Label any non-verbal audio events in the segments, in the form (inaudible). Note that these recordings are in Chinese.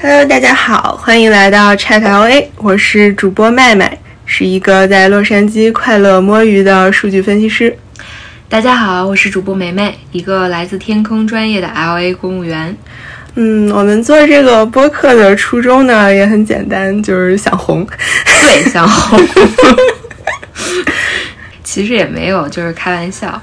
Hello，大家好，欢迎来到 Chat LA，我是主播麦麦，是一个在洛杉矶快乐摸鱼的数据分析师。大家好，我是主播梅梅，一个来自天空专业的 LA 公务员。嗯，我们做这个播客的初衷呢也很简单，就是想红。对，想红。(laughs) 其实也没有，就是开玩笑。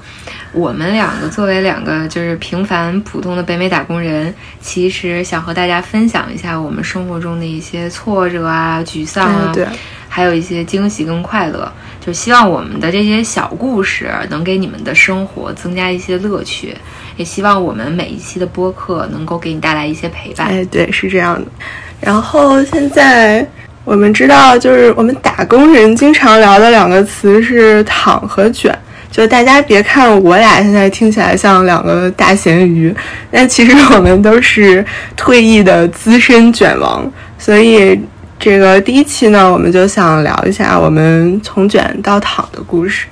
我们两个作为两个就是平凡普通的北美打工人，其实想和大家分享一下我们生活中的一些挫折啊、沮丧啊，对，还有一些惊喜跟快乐。就希望我们的这些小故事能给你们的生活增加一些乐趣，也希望我们每一期的播客能够给你带来一些陪伴。哎，对，是这样的。然后现在我们知道，就是我们打工人经常聊的两个词是“躺”和“卷”。就大家别看我俩现在听起来像两个大咸鱼，但其实我们都是退役的资深卷王。所以这个第一期呢，我们就想聊一下我们从卷到躺的故事。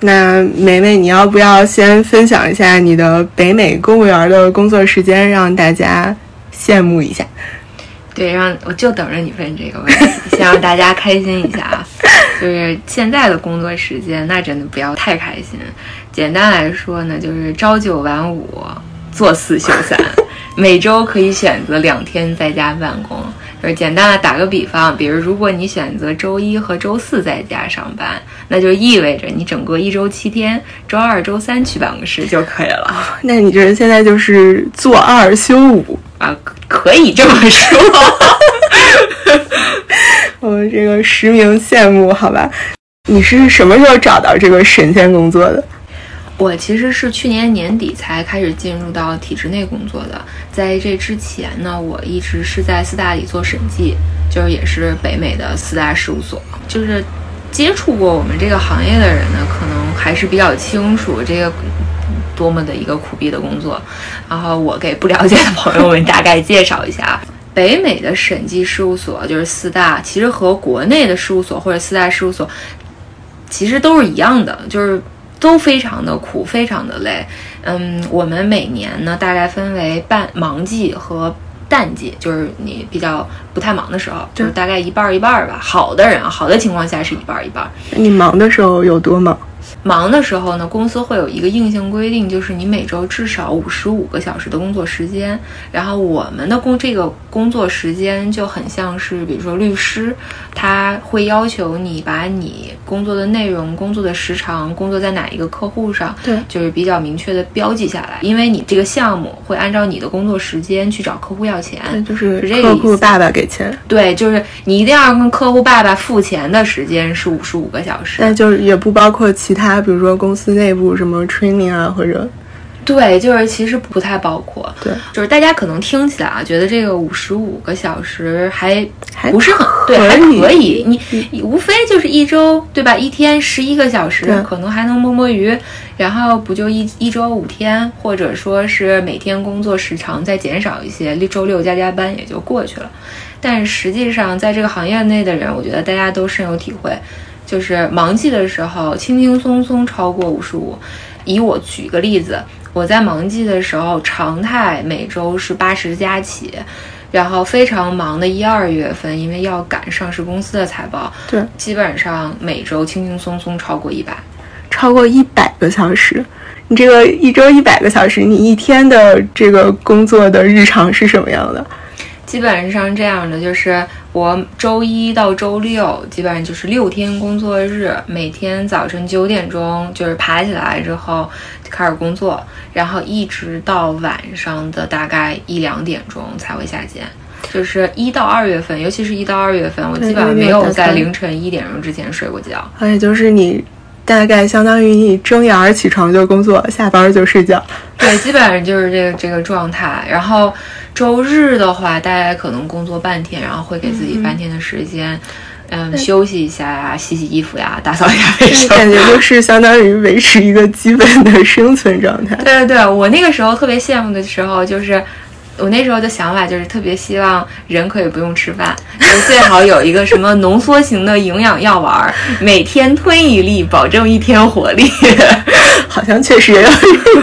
那梅梅，你要不要先分享一下你的北美公务员的工作时间，让大家羡慕一下？对，让我就等着你问这个问题，(laughs) 先让大家开心一下啊！(laughs) 就是现在的工作时间，那真的不要太开心。简单来说呢，就是朝九晚五，做四休三，每周可以选择两天在家办公。就是简单的打个比方，比如如果你选择周一和周四在家上班，那就意味着你整个一周七天，周二、周三去办公室就可以了。那你这人现在就是做二休五啊？可以这么说。(laughs) 我们这个实名羡慕，好吧？你是什么时候找到这个神仙工作的？我其实是去年年底才开始进入到体制内工作的。在这之前呢，我一直是在四大里做审计，就是也是北美的四大事务所。就是接触过我们这个行业的人呢，可能还是比较清楚这个多么的一个苦逼的工作。然后我给不了解的朋友们大概介绍一下。北美的审计事务所就是四大，其实和国内的事务所或者四大事务所其实都是一样的，就是都非常的苦，非常的累。嗯，我们每年呢大概分为半忙季和淡季，就是你比较不太忙的时候，就是大概一半一半吧。好的人，好的情况下是一半一半。你忙的时候有多忙？忙的时候呢，公司会有一个硬性规定，就是你每周至少五十五个小时的工作时间。然后我们的工这个工作时间就很像是，比如说律师，他会要求你把你工作的内容、工作的时长、工作在哪一个客户上，对，就是比较明确的标记下来。因为你这个项目会按照你的工作时间去找客户要钱，就是这个客户爸爸给钱。对，就是你一定要跟客户爸爸付钱的时间是五十五个小时，但就是也不包括其他。比如说公司内部什么 training 啊，或者，对，就是其实不太包括。对，就是大家可能听起来啊，觉得这个五十五个小时还还不是很对，还可以。你无非就是一周对吧？一天十一个小时，可能还能摸摸鱼。然后不就一一周五天，或者说是每天工作时长再减少一些，六周六加加班也就过去了。但实际上，在这个行业内的人，我觉得大家都深有体会。就是忙季的时候，轻轻松松超过五十五。以我举个例子，我在忙季的时候，常态每周是八十加起，然后非常忙的一二月份，因为要赶上市公司的财报，对，基本上每周轻轻松松超过一百，超过一百个小时。你这个一周一百个小时，你一天的这个工作的日常是什么样的？基本上这样的就是。我周一到周六基本上就是六天工作日，每天早晨九点钟就是爬起来之后就开始工作，然后一直到晚上的大概一两点钟才会下线。就是一到二月份，尤其是一到二月份，我基本上没有在凌晨一点钟之前睡过觉。而且就是你大概相当于你睁眼起床就工作，下班就睡觉。对，基本上就是这个这个状态。然后。周日的话，大概可能工作半天，然后会给自己半天的时间，嗯，休息一下呀，洗洗衣服呀，打扫一下 (laughs) 卫生。感觉就是相当于维持一个基本的生存状态。对对对，我那个时候特别羡慕的时候，就是我那时候的想法就是特别希望人可以不用吃饭，就最好有一个什么浓缩型的营养药丸，每天吞一粒，保证一天活力。(laughs) 好像确实也有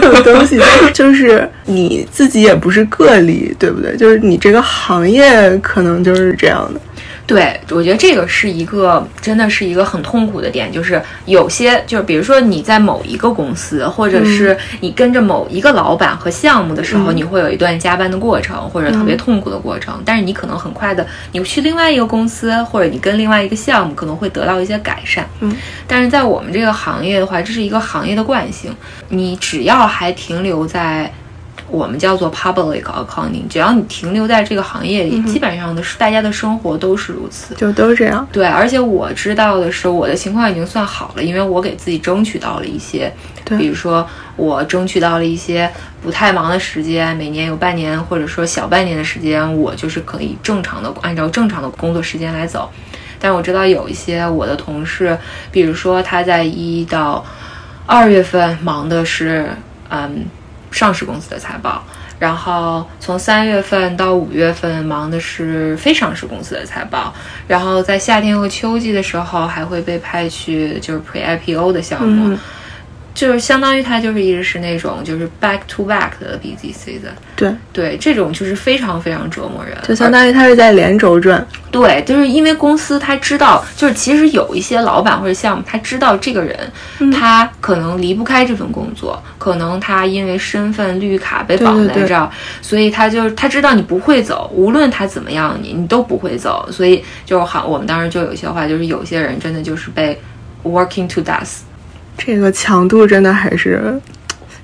这种东西，就是你自己也不是个例，对不对？就是你这个行业可能就是这样的。对，我觉得这个是一个真的是一个很痛苦的点，就是有些就是比如说你在某一个公司，或者是你跟着某一个老板和项目的时候，你会有一段加班的过程，或者特别痛苦的过程。但是你可能很快的，你去另外一个公司，或者你跟另外一个项目，可能会得到一些改善。嗯，但是在我们这个行业的话，这是一个行业的惯性，你只要还停留在。我们叫做 public accounting，只要你停留在这个行业里，基本上的是大家的生活都是如此，就都是这样。对，而且我知道的是，我的情况已经算好了，因为我给自己争取到了一些，比如说我争取到了一些不太忙的时间，每年有半年或者说小半年的时间，我就是可以正常的按照正常的工作时间来走。但我知道有一些我的同事，比如说他在一到二月份忙的是，嗯。上市公司的财报，然后从三月份到五月份忙的是非上市公司的财报，然后在夏天和秋季的时候还会被派去就是 pre IPO 的项目。就是相当于它就是一直是那种就是 back to back 的 busy season，对对，这种就是非常非常折磨人。就相当于它是在连轴转。对，就是因为公司他知道，就是其实有一些老板或者项目，他知道这个人他可能离不开这份工作，可能他因为身份绿卡被绑在这儿，所以他就他知道你不会走，无论他怎么样，你你都不会走，所以就好，我们当时就有一些话，就是有些人真的就是被 working to death。这个强度真的还是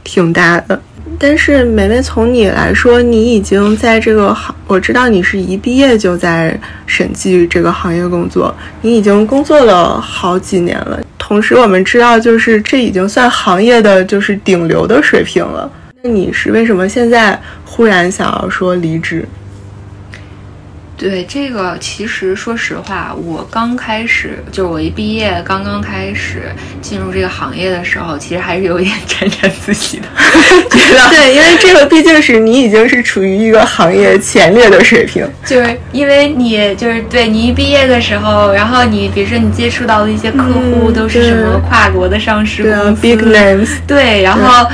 挺大的，但是梅梅，从你来说，你已经在这个行，我知道你是一毕业就在审计这个行业工作，你已经工作了好几年了。同时，我们知道，就是这已经算行业的就是顶流的水平了。那你是为什么现在忽然想要说离职？对这个，其实说实话，我刚开始就是我一毕业，刚刚开始进入这个行业的时候，其实还是有点沾沾自喜的。(laughs) 觉得对，因为这个毕竟是你已经是处于一个行业前列的水平。就是因为你就是对你一毕业的时候，然后你比如说你接触到的一些客户都是什么跨国的上市公司，big names，对，然后。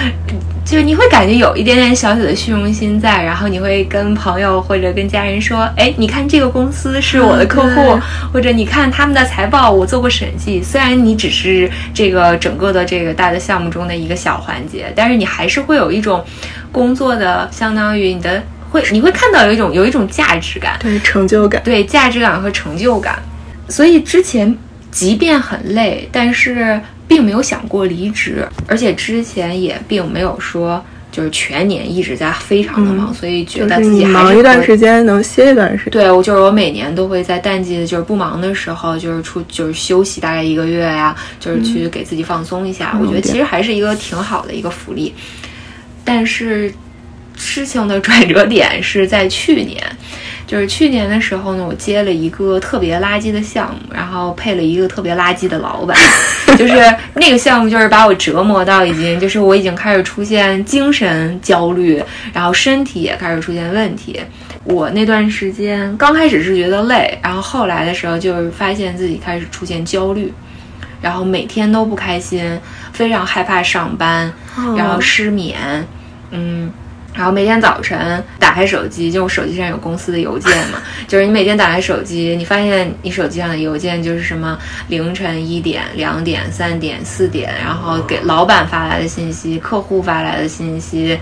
就是你会感觉有一点点小小的虚荣心在，然后你会跟朋友或者跟家人说：“哎，你看这个公司是我的客户，或者你看他们的财报，我做过审计。虽然你只是这个整个的这个大的项目中的一个小环节，但是你还是会有一种工作的相当于你的会，你会看到有一种有一种价值感，对成就感，对价值感和成就感。所以之前即便很累，但是。并没有想过离职，而且之前也并没有说就是全年一直在非常的忙，所以觉得自己忙一段时间能歇一段时间。对，我就是我每年都会在淡季就是不忙的时候，就是出就是休息大概一个月呀，就是去给自己放松一下。我觉得其实还是一个挺好的一个福利。但是事情的转折点是在去年。(laughs) 就是去年的时候呢，我接了一个特别垃圾的项目，然后配了一个特别垃圾的老板，(laughs) 就是那个项目就是把我折磨到已经，就是我已经开始出现精神焦虑，然后身体也开始出现问题。我那段时间刚开始是觉得累，然后后来的时候就是发现自己开始出现焦虑，然后每天都不开心，非常害怕上班，然后失眠，嗯。然后每天早晨打开手机，就我手机上有公司的邮件嘛，(laughs) 就是你每天打开手机，你发现你手机上的邮件就是什么凌晨一点、两点、三点、四点，然后给老板发来的信息、客户发来的信息，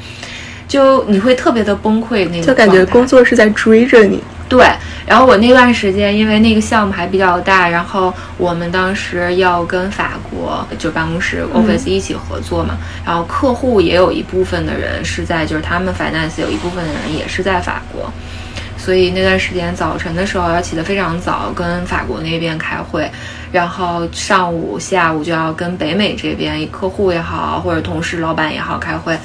就你会特别的崩溃，那个就感觉工作是在追着你。对，然后我那段时间，因为那个项目还比较大，然后我们当时要跟法国就办公室 office 一起合作嘛，然后客户也有一部分的人是在，就是他们 finance 有一部分的人也是在法国，所以那段时间早晨的时候要起得非常早，跟法国那边开会，然后上午、下午就要跟北美这边客户也好，或者同事、老板也好开会。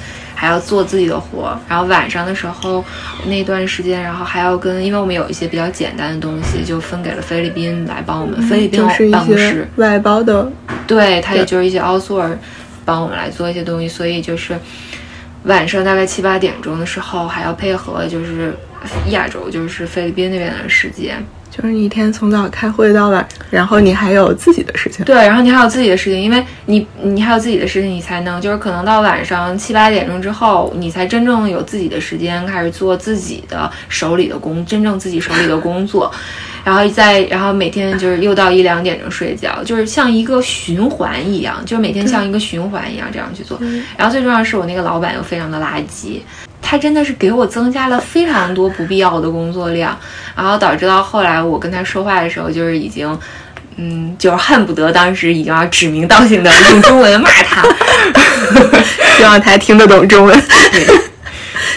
还要做自己的活，然后晚上的时候那段时间，然后还要跟，因为我们有一些比较简单的东西，就分给了菲律宾来帮我们。菲律宾办公室外包的，对，他也就是一些 outsource 帮我们来做一些东西，所以就是晚上大概七八点钟的时候，还要配合就是亚洲，就是菲律宾那边的时间。就是你一天从早开会到晚，然后你还有自己的事情。对，然后你还有自己的事情，因为你你还有自己的事情，你才能就是可能到晚上七八点钟之后，你才真正有自己的时间开始做自己的手里的工，真正自己手里的工作，然后再然后每天就是又到一两点钟睡觉，就是像一个循环一样，就是每天像一个循环一样这样去做。然后最重要的是我那个老板又非常的垃圾。他真的是给我增加了非常多不必要的工作量，然后导致到后来我跟他说话的时候，就是已经，嗯，就是恨不得当时已经要指名道姓的用中文骂他，(laughs) 希望他听得懂中文。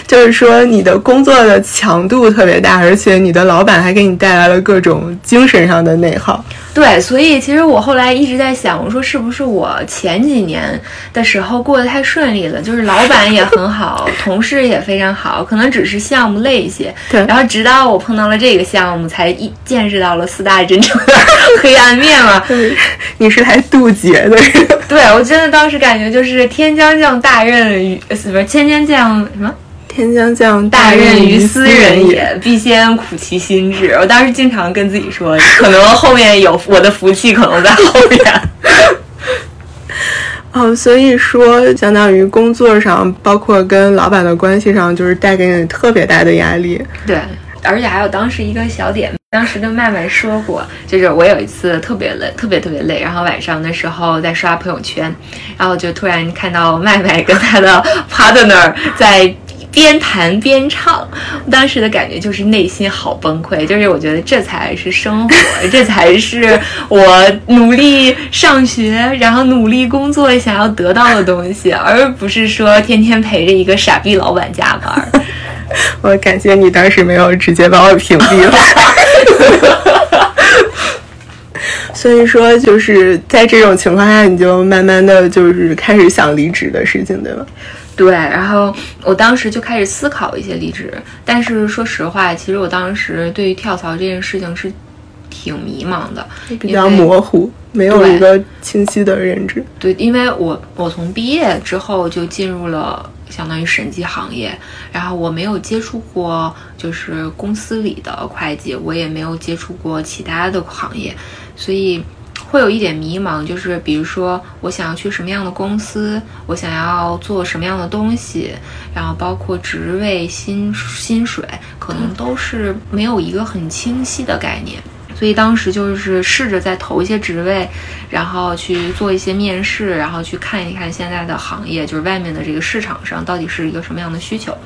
就是说，你的工作的强度特别大，而且你的老板还给你带来了各种精神上的内耗。对，所以其实我后来一直在想，我说是不是我前几年的时候过得太顺利了，就是老板也很好，同事也非常好，可能只是项目累一些。对。然后直到我碰到了这个项目，才一见识到了四大真正的黑暗面嘛。(laughs) 你是来渡劫的。(laughs) 对，我真的当时感觉就是天将降大任于，不是天将降什么？天将降大任于斯人也，必先苦其心志。我当时经常跟自己说，可能后面有我的福气，可能在后面。(laughs) 哦，所以说，相当于工作上，包括跟老板的关系上，就是带给你特别大的压力。对，而且还有当时一个小点，当时跟麦麦说过，就是我有一次特别累，特别特别累，然后晚上的时候在刷朋友圈，然后就突然看到麦麦跟他的 (laughs) partner 在。边弹边唱，当时的感觉就是内心好崩溃，就是我觉得这才是生活，这才是我努力上学，然后努力工作想要得到的东西，而不是说天天陪着一个傻逼老板加班。(laughs) 我感谢你当时没有直接把我屏蔽了。(laughs) 所以说，就是在这种情况下，你就慢慢的就是开始想离职的事情，对吗？对，然后我当时就开始思考一些离职，但是说实话，其实我当时对于跳槽这件事情是挺迷茫的，比较模糊，没有一个清晰的认知。对，因为我我从毕业之后就进入了相当于审计行业，然后我没有接触过就是公司里的会计，我也没有接触过其他的行业，所以。会有一点迷茫，就是比如说我想要去什么样的公司，我想要做什么样的东西，然后包括职位、薪薪水，可能都是没有一个很清晰的概念。所以当时就是试着在投一些职位，然后去做一些面试，然后去看一看现在的行业，就是外面的这个市场上到底是一个什么样的需求。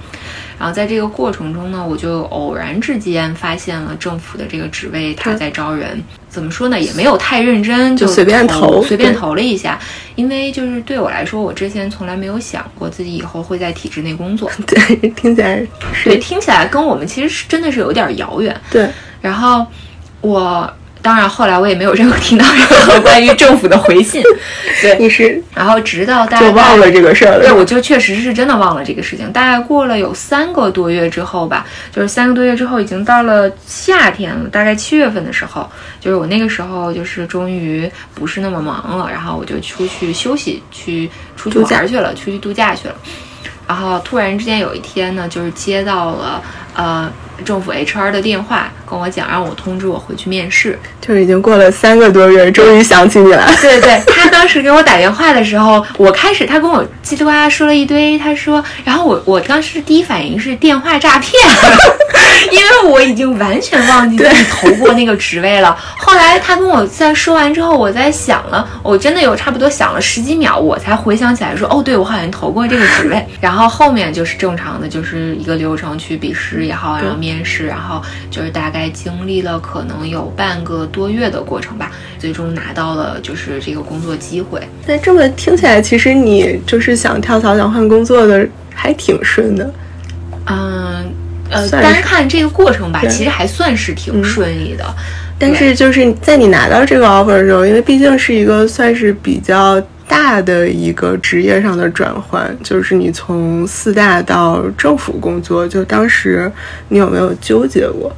然后在这个过程中呢，我就偶然之间发现了政府的这个职位他在招人，怎么说呢，也没有太认真，就随便投，随便投了一下。因为就是对我来说，我之前从来没有想过自己以后会在体制内工作。(laughs) 对，听起来对，听起来跟我们其实是真的是有点遥远。对，然后我。当然，后来我也没有任何听到任何 (laughs) 关于政府的回信。(laughs) 对，你是，然后直到大概就忘了这个事儿了。对，我就确实是真的忘了这个事情。大概过了有三个多月之后吧，就是三个多月之后，已经到了夏天了，大概七月份的时候，就是我那个时候就是终于不是那么忙了，然后我就出去休息，去出去玩去了，出去度假去了。然后突然之间有一天呢，就是接到了呃。政府 HR 的电话跟我讲，让我通知我回去面试。就已经过了三个多月，终于想起你来了。对对，(laughs) 他当时给我打电话的时候，我开始他跟我叽里呱啦说了一堆，他说，然后我我当时第一反应是电话诈骗，因为我已经完全忘记自己投过那个职位了。后来他跟我在说完之后，我在想了，我真的有差不多想了十几秒，我才回想起来说，哦，对我好像投过这个职位。然后后面就是正常的，就是一个流程去笔试也好，然后面试，然后就是大概经历了可能有半个多月的过程吧，最终拿到了就是这个工作机会。那这么听起来，其实你就是想跳槽、想换工作的，还挺顺的。嗯，呃，单看这个过程吧，其实还算是挺顺利的。但是就是在你拿到这个 offer 的时候，因为毕竟是一个算是比较。大的一个职业上的转换，就是你从四大到政府工作，就当时你有没有纠结过？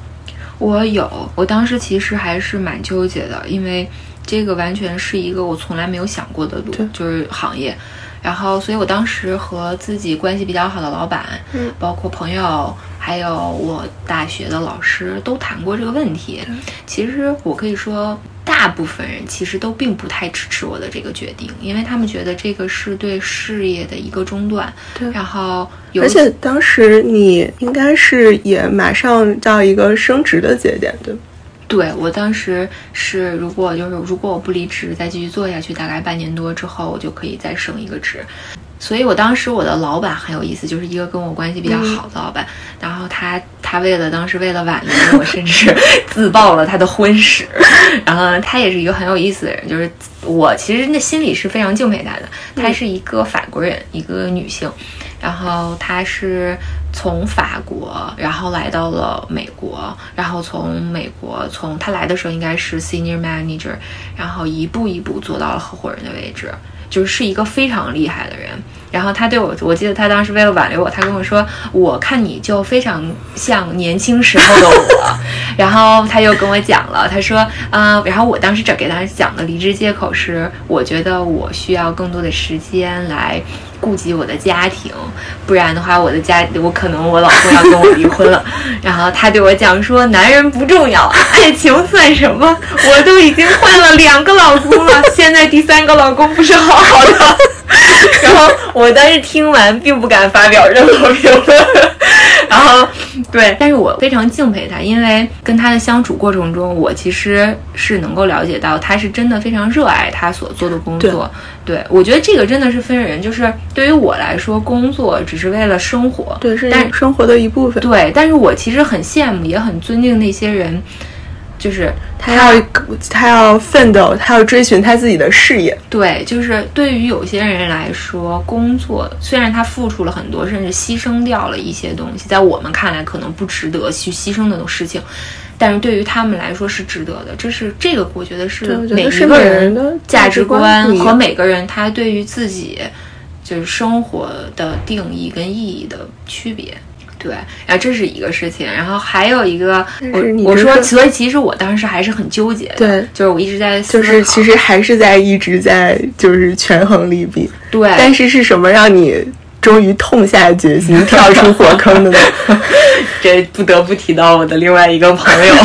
我有，我当时其实还是蛮纠结的，因为这个完全是一个我从来没有想过的路，就是行业。然后，所以我当时和自己关系比较好的老板，嗯，包括朋友，还有我大学的老师都谈过这个问题。其实我可以说。大部分人其实都并不太支持我的这个决定，因为他们觉得这个是对事业的一个中断。对，然后而且当时你应该是也马上到一个升职的节点，对对我当时是，如果就是如果我不离职，再继续做下去，大概半年多之后，我就可以再升一个职。所以我当时我的老板很有意思，就是一个跟我关系比较好的老板，然后他他为了当时为了挽留我，甚至 (laughs) 自曝了他的婚史，(laughs) 然后他也是一个很有意思的人，就是我其实那心里是非常敬佩他的，他是一个法国人，一个女性，然后她是从法国然后来到了美国，然后从美国从她来的时候应该是 senior manager，然后一步一步做到了合伙人的位置。就是一个非常厉害的人，然后他对我，我记得他当时为了挽留我，他跟我说，我看你就非常像年轻时候的我，(laughs) 然后他又跟我讲了，他说，嗯，然后我当时这给他讲的离职借口是，我觉得我需要更多的时间来。顾及我的家庭，不然的话，我的家我可能我老公要跟我离婚了。(laughs) 然后他对我讲说：“男人不重要，爱情算什么？我都已经换了两个老公了，现在第三个老公不是好好的。” (laughs) 然后我当时听完，并不敢发表任何评论。然后，对，但是我非常敬佩他，因为跟他的相处过程中，我其实是能够了解到，他是真的非常热爱他所做的工作。对，我觉得这个真的是分人，就是对于我来说，工作只是为了生活，对，是但生活的一部分。对，但是我其实很羡慕，也很尊敬那些人。就是他要他要奋斗，他要追寻他自己的事业。对，就是对于有些人来说，工作虽然他付出了很多，甚至牺牲掉了一些东西，在我们看来可能不值得去牺牲的事情，但是对于他们来说是值得的。这是这个，我觉得是每一个人的价值观和每个人他对于自己就是生活的定义跟意义的区别。对，然后这是一个事情，然后还有一个，我我说，所以其实我当时还是很纠结，对，就是我一直在，就是其实还是在一直在就是权衡利弊，对，但是是什么让你终于痛下决心 (laughs) 跳出火坑的呢？这不得不提到我的另外一个朋友，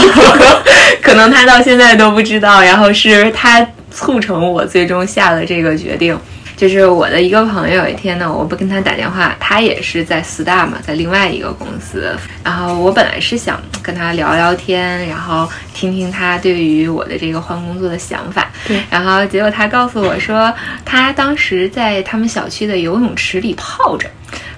(laughs) 可能他到现在都不知道，然后是他促成我最终下了这个决定。就是我的一个朋友，有一天呢，我不跟他打电话，他也是在四大嘛，在另外一个公司。然后我本来是想跟他聊聊天，然后听听他对于我的这个换工作的想法。对。然后结果他告诉我说，他当时在他们小区的游泳池里泡着。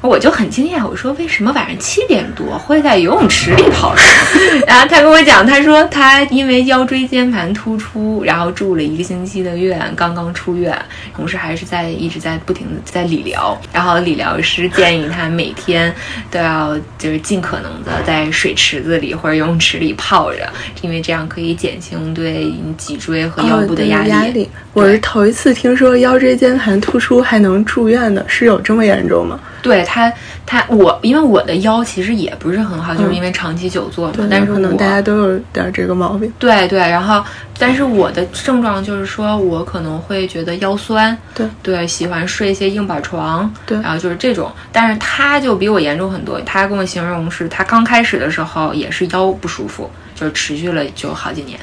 我就很惊讶，我说为什么晚上七点多会在游泳池里泡着？(laughs) 然后他跟我讲，他说他因为腰椎间盘突出，然后住了一个星期的院，刚刚出院，同时还是在一直在不停的在理疗。然后理疗师建议他每天都要就是尽可能的在水池子里或者游泳池里泡着，因为这样可以减轻对脊椎和腰部的压力。我是头一次听说腰椎间盘突出还能住院的，是有这么严重吗？对他，他我因为我的腰其实也不是很好，就是因为长期久坐嘛。但是可能大家都有点这个毛病。对对，然后但是我的症状就是说我可能会觉得腰酸。对对，喜欢睡一些硬板床。对，然后就是这种，但是他就比我严重很多。他跟我形容是他刚开始的时候也是腰不舒服，就是持续了就好几年，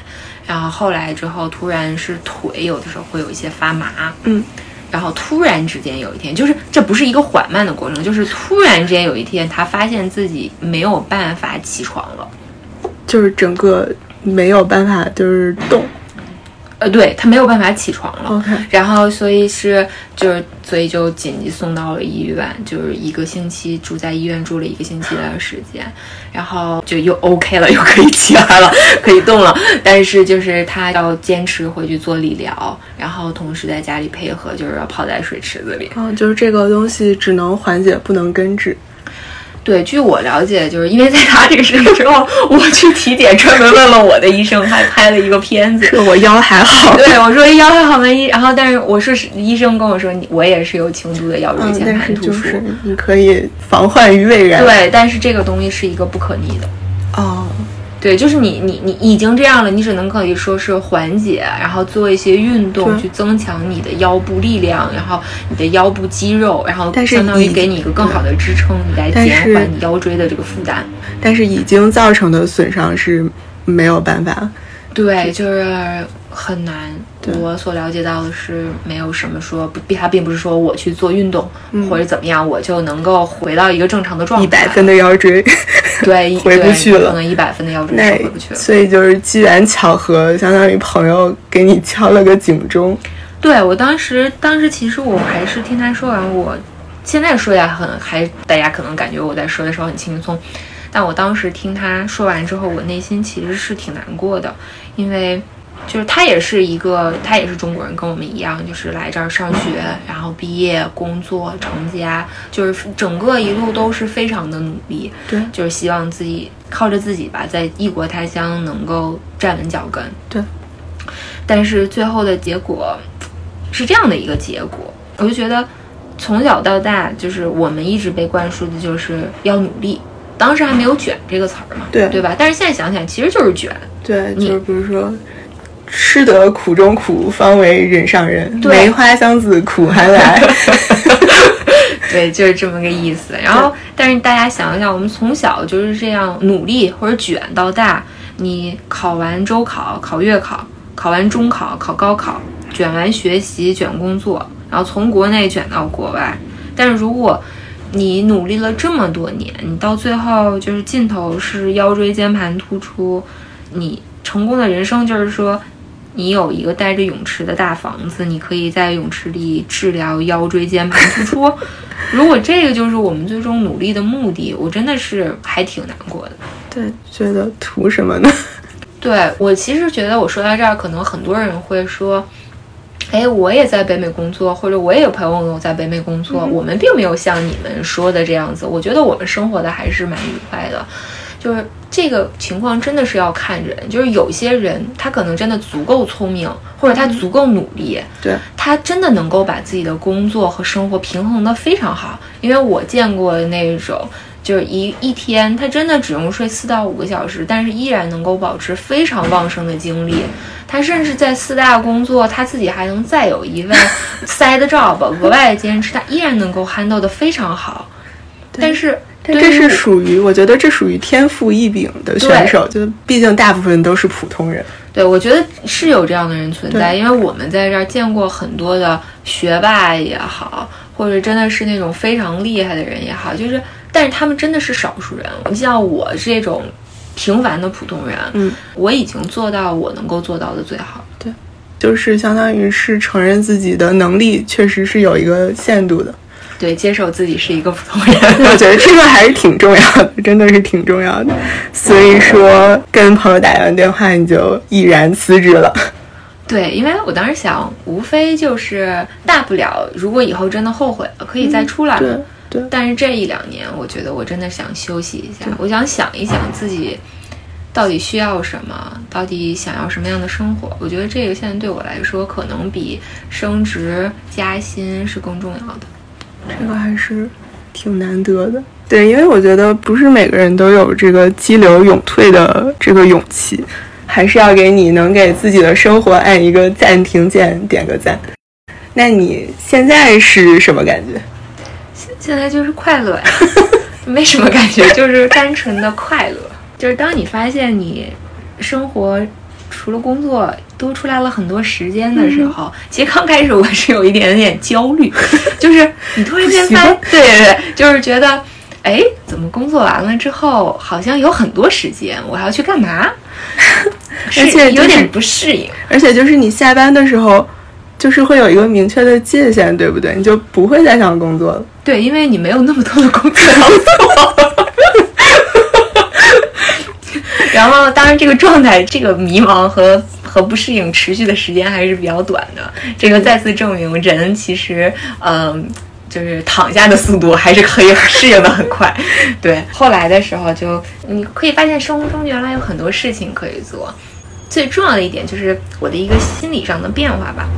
然后后来之后突然是腿有的时候会有一些发麻。嗯。然后突然之间有一天，就是这不是一个缓慢的过程，就是突然之间有一天，他发现自己没有办法起床了，就是整个没有办法就是动。呃，对他没有办法起床了，OK，然后所以是就是所以就紧急送到了医院，就是一个星期住在医院住了一个星期的时间，然后就又 OK 了，又可以起来了，(laughs) 可以动了。但是就是他要坚持回去做理疗，然后同时在家里配合，就是要泡在水池子里。嗯，就是这个东西只能缓解，不能根治。对，据我了解，就是因为在他这个事情之后，我去体检，专门问了我的医生，还拍了一个片子，说我腰还好。对，我说腰还好吗？医，然后但是我说是医生跟我说，你我也是有轻度的腰椎间盘突出，你可以防患于未然。对，但是这个东西是一个不可逆的。哦，对，就是你你你已经这样了，你只能可以说是缓解，然后做一些运动去增强你的腰部力量，然后你的腰部肌肉，然后但是相当于给你一个更好的支撑，你来减缓你腰椎的这个负担。但是已经造成的损伤是没有办法。对，就是很难。我所了解到的是，没有什么说不，它并不是说我去做运动、或者怎么样，我就能够回到一个正常的状态。一百分的腰椎，(laughs) 对，回不去了可能一百分的腰椎那是回不去了。所以就是机缘巧合，相当于朋友给你敲了个警钟。对我当时，当时其实我还是听他说完，我现在说起来很还大家可能感觉我在说的时候很轻松，但我当时听他说完之后，我内心其实是挺难过的，因为就是他也是一个，他也是中国人，跟我们一样，就是来这儿上学，然后毕业、工作、成家，就是整个一路都是非常的努力，对就是希望自己靠着自己吧，在异国他乡能够站稳脚跟。对，但是最后的结果是这样的一个结果，我就觉得从小到大，就是我们一直被灌输的就是要努力。当时还没有“卷”这个词儿嘛，对对吧？但是现在想想，其实就是卷。对，就是比如说，吃得苦中苦，方为人上人。对梅花香自苦寒来。(laughs) 对，就是这么个意思。然后，但是大家想一想，我们从小就是这样努力或者卷到大，你考完周考、考月考，考完中考、考高考，卷完学习、卷工作，然后从国内卷到国外。但是如果你努力了这么多年，你到最后就是尽头是腰椎间盘突出，你成功的人生就是说。你有一个带着泳池的大房子，你可以在泳池里治疗腰椎间盘突出。(laughs) 如果这个就是我们最终努力的目的，我真的是还挺难过的。对，觉得图什么呢？(laughs) 对我其实觉得，我说到这儿，可能很多人会说，哎，我也在北美工作，或者我也有朋友在北美工作，我们并没有像你们说的这样子。我觉得我们生活的还是蛮愉快的。就是这个情况真的是要看人，就是有些人他可能真的足够聪明，或者他足够努力，对他真的能够把自己的工作和生活平衡的非常好。因为我见过的那种，就是一一天他真的只用睡四到五个小时，但是依然能够保持非常旺盛的精力。他甚至在四大工作，他自己还能再有一位 side job 额外的坚持，他依然能够 handle 的非常好。但是。但这是属于，我觉得这属于天赋异禀的选手，就毕竟大部分都是普通人。对，我觉得是有这样的人存在，因为我们在这儿见过很多的学霸也好，或者真的是那种非常厉害的人也好，就是，但是他们真的是少数人。你像我这种平凡的普通人，嗯，我已经做到我能够做到的最好。对，就是相当于是承认自己的能力确实是有一个限度的。对，接受自己是一个普通人，(laughs) 我觉得这个还是挺重要的，真的是挺重要的。所以说，跟朋友打完电话，你就毅然辞职了。对，因为我当时想，无非就是大不了，如果以后真的后悔了，可以再出来。对对。但是这一两年，我觉得我真的想休息一下，我想想一想自己到底需要什么，到底想要什么样的生活。我觉得这个现在对我来说，可能比升职加薪是更重要的。这个还是挺难得的，对，因为我觉得不是每个人都有这个激流勇退的这个勇气，还是要给你能给自己的生活按一个暂停键点个赞。那你现在是什么感觉？现现在就是快乐呀，(laughs) 没什么感觉，就是单纯的快乐。就是当你发现你生活除了工作多出来了很多时间的时候，嗯、其实刚开始我是有一点点焦虑，(laughs) 就是你突然间发，(laughs) 对对对，就是觉得，哎，怎么工作完了之后好像有很多时间，我还要去干嘛？(laughs) 而且、有点不适应，而且就是你下班的时候，就是会有一个明确的界限，对不对？你就不会再想工作了。对，因为你没有那么多的工作要做。然后，当然，这个状态、这个迷茫和和不适应持续的时间还是比较短的。这个再次证明，人其实，嗯，就是躺下的速度还是可以 (laughs) 适应的很快。对，后来的时候就你可以发现，生活中原来有很多事情可以做。最重要的一点就是我的一个心理上的变化吧。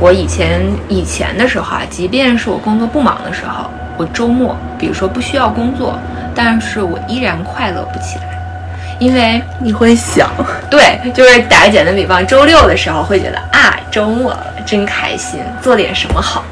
我以前以前的时候啊，即便是我工作不忙的时候，我周末比如说不需要工作，但是我依然快乐不起来。因为你会想，对，就是打个简单比方，周六的时候会觉得啊，周末了，真开心，做点什么好。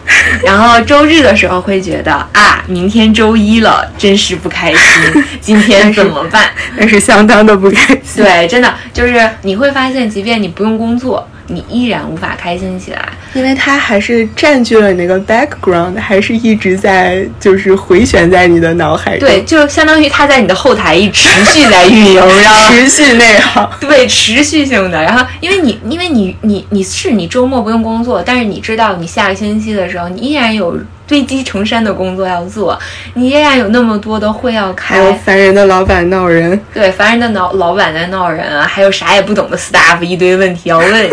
然后周日的时候会觉得啊，明天周一了，真是不开心，(laughs) 今天怎么办？那是相当的不开心。对，真的就是你会发现，即便你不用工作。你依然无法开心起来，因为它还是占据了你那个 background，还是一直在就是回旋在你的脑海中。对，就相当于它在你的后台一持续在运营，(laughs) 然后持续内耗。(laughs) 对，持续性的。然后，因为你，因为你，你，你是你周末不用工作，但是你知道你下个星期的时候，你依然有。堆积成山的工作要做，你依然有那么多的会要开，还有烦人的老板闹人，对，烦人的老老板在闹人啊，还有啥也不懂的 staff 一堆问题要问你，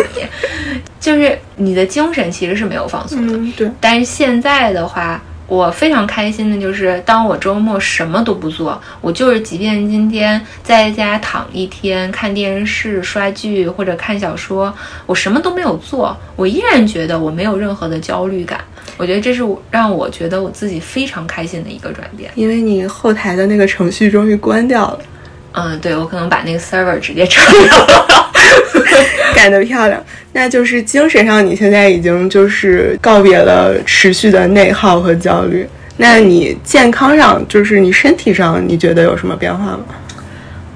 (laughs) 就是你的精神其实是没有放松的，对。但是现在的话，我非常开心的就是，当我周末什么都不做，我就是即便今天在家躺一天看电视、刷剧或者看小说，我什么都没有做，我依然觉得我没有任何的焦虑感。我觉得这是让我觉得我自己非常开心的一个转变，因为你后台的那个程序终于关掉了。嗯，对，我可能把那个 server 直接 (laughs) 撤掉了，(laughs) 干得漂亮。那就是精神上，你现在已经就是告别了持续的内耗和焦虑。那你健康上，就是你身体上，你觉得有什么变化吗？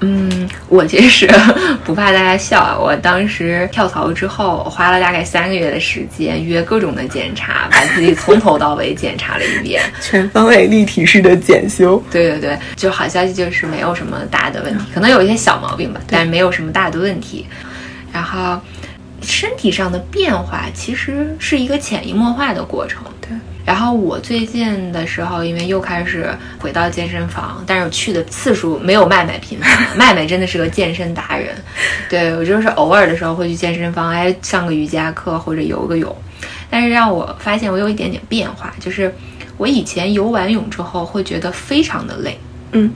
嗯，我其实 (laughs) 不怕大家笑啊。我当时跳槽之后，花了大概三个月的时间，约各种的检查，把自己从头到尾检查了一遍，(laughs) 全方位立体式的检修。对对对，就好消息就是没有什么大的问题，可能有一些小毛病吧，但没有什么大的问题。然后身体上的变化其实是一个潜移默化的过程。对。然后我最近的时候，因为又开始回到健身房，但是我去的次数没有麦麦频繁。(laughs) 麦麦真的是个健身达人，对我就是偶尔的时候会去健身房，哎，上个瑜伽课或者游个泳。但是让我发现我有一点点变化，就是我以前游完泳之后会觉得非常的累，嗯，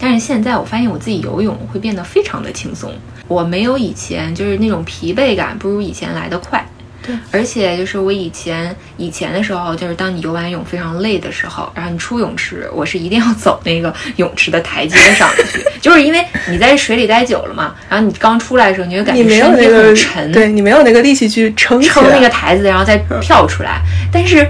但是现在我发现我自己游泳会变得非常的轻松，我没有以前就是那种疲惫感，不如以前来的快。对，而且就是我以前以前的时候，就是当你游完泳非常累的时候，然后你出泳池，我是一定要走那个泳池的台阶上去，(laughs) 就是因为你在水里待久了嘛，然后你刚出来的时候，你就感觉身体很沉，对你没有那个力气去撑撑那个台子，然后再跳出来。但是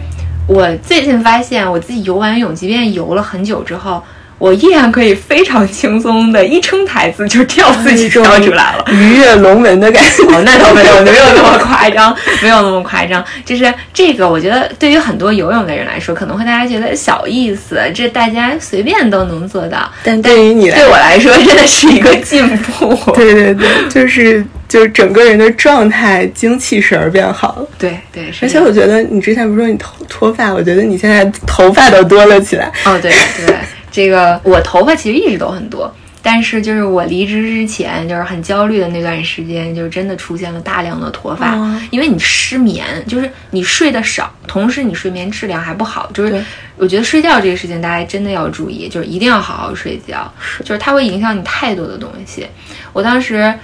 我最近发现，我自己游完泳，即便游了很久之后。我依然可以非常轻松的一撑台子就跳自己跳出来了，鱼跃龙门的感觉。哦那倒没有，(laughs) 没有那么夸张，没有那么夸张。就是这个，我觉得对于很多游泳的人来说，可能会大家觉得小意思，这大家随便都能做到。但对于你，对我来说，真的是一个进步。(laughs) 对对对，就是就是整个人的状态、精气神儿变好了。对对，而且我觉得你之前不是说你头脱发，我觉得你现在头发都多了起来。哦，对对。这个我头发其实一直都很多，但是就是我离职之前就是很焦虑的那段时间，就真的出现了大量的脱发。因为你失眠，就是你睡得少，同时你睡眠质量还不好。就是我觉得睡觉这个事情大家真的要注意，就是一定要好好睡觉，就是它会影响你太多的东西。我当时。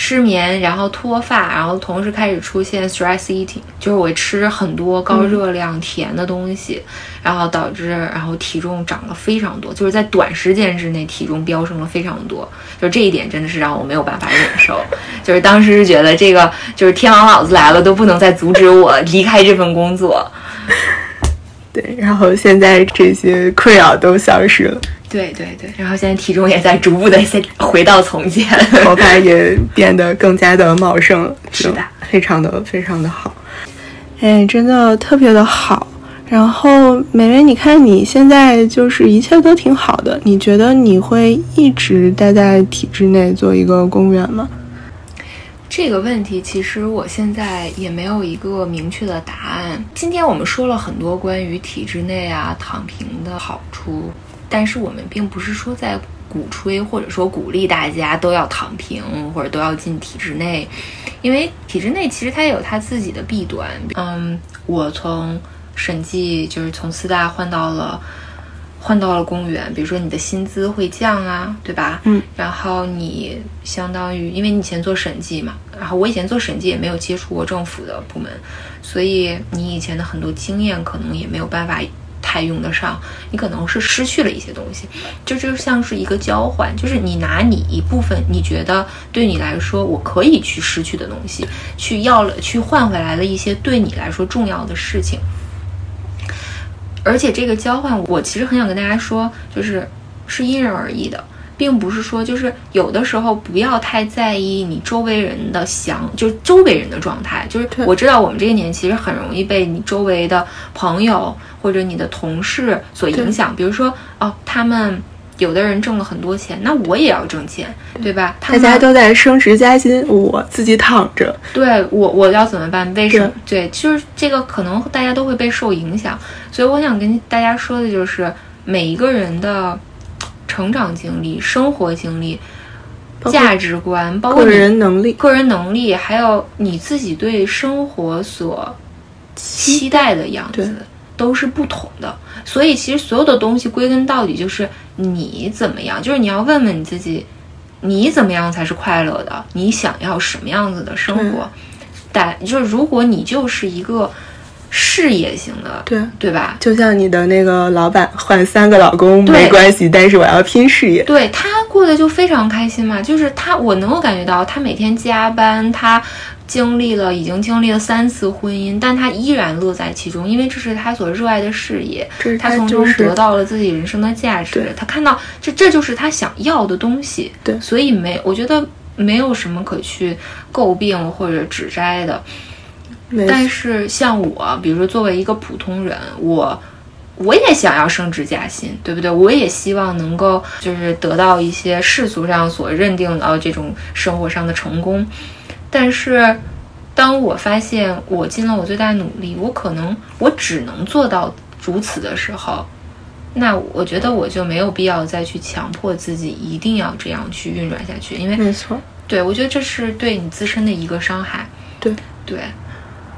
失眠，然后脱发，然后同时开始出现 stress eating，就是我吃很多高热量甜的东西，然后导致然后体重长了非常多，就是在短时间之内体重飙升了非常多，就这一点真的是让我没有办法忍受，(laughs) 就是当时是觉得这个就是天王老子来了都不能再阻止我离开这份工作。对，然后现在这些困扰都消失了。对对对，然后现在体重也在逐步的在回到从前，头发也变得更加的茂盛了，是的，非常的非常的好，哎，真的特别的好。然后美美，你看你现在就是一切都挺好的，你觉得你会一直待在体制内做一个公务员吗？这个问题其实我现在也没有一个明确的答案。今天我们说了很多关于体制内啊躺平的好处。但是我们并不是说在鼓吹或者说鼓励大家都要躺平或者都要进体制内，因为体制内其实它也有它自己的弊端。嗯，我从审计就是从四大换到了换到了公务员，比如说你的薪资会降啊，对吧？嗯。然后你相当于因为你以前做审计嘛，然后我以前做审计也没有接触过政府的部门，所以你以前的很多经验可能也没有办法。太用得上，你可能是失去了一些东西，就就像是一个交换，就是你拿你一部分你觉得对你来说我可以去失去的东西，去要了去换回来了一些对你来说重要的事情。而且这个交换，我其实很想跟大家说，就是是因人而异的。并不是说，就是有的时候不要太在意你周围人的想，就是周围人的状态。就是我知道我们这个年其实很容易被你周围的朋友或者你的同事所影响。比如说，哦，他们有的人挣了很多钱，那我也要挣钱，对吧？大家都在升职加薪，我自己躺着。对我，我要怎么办？为什么？对，就是这个可能大家都会被受影响。所以我想跟大家说的就是，每一个人的。成长经历、生活经历、价值观，包括个人能力、个人能力，还有你自己对生活所期待的样子，都是不同的。所以，其实所有的东西归根到底就是你怎么样，就是你要问问你自己，你怎么样才是快乐的？你想要什么样子的生活？但就是如果你就是一个。事业型的，对对吧？就像你的那个老板换三个老公没关系，但是我要拼事业。对他过得就非常开心嘛，就是他，我能够感觉到他每天加班，他经历了已经经历了三次婚姻，但他依然乐在其中，因为这是他所热爱的事业，他从中得到了自己人生的价值，他看到这这就是他想要的东西，对，所以没，我觉得没有什么可去诟病或者指摘的。但是像我，比如说作为一个普通人，我我也想要升职加薪，对不对？我也希望能够就是得到一些世俗上所认定的这种生活上的成功。但是当我发现我尽了我最大努力，我可能我只能做到如此的时候，那我觉得我就没有必要再去强迫自己一定要这样去运转下去，因为没错，对我觉得这是对你自身的一个伤害。对对。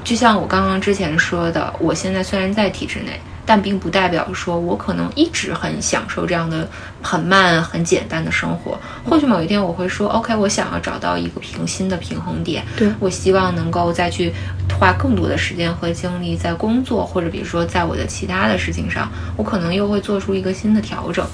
就像我刚刚之前说的，我现在虽然在体制内，但并不代表说我可能一直很享受这样的很慢、很简单的生活。或许某一天我会说，OK，我想要找到一个平新的平衡点。对我希望能够再去花更多的时间和精力在工作，或者比如说在我的其他的事情上，我可能又会做出一个新的调整。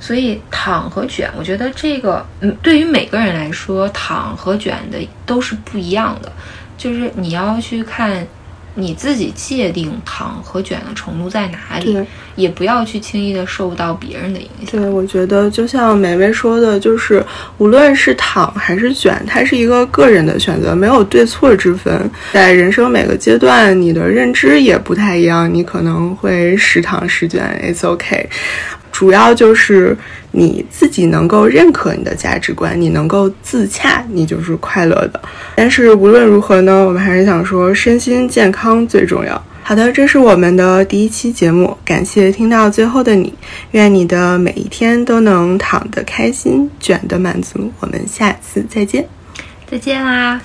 所以躺和卷，我觉得这个，嗯，对于每个人来说，躺和卷的都是不一样的。就是你要去看，你自己界定躺和卷的程度在哪里，也不要去轻易的受到别人的影响。对，我觉得就像美薇说的，就是无论是躺还是卷，它是一个个人的选择，没有对错之分。在人生每个阶段，你的认知也不太一样，你可能会时躺时卷，It's OK。主要就是你自己能够认可你的价值观，你能够自洽，你就是快乐的。但是无论如何呢，我们还是想说，身心健康最重要。好的，这是我们的第一期节目，感谢听到最后的你，愿你的每一天都能躺得开心，卷得满足。我们下次再见，再见啦。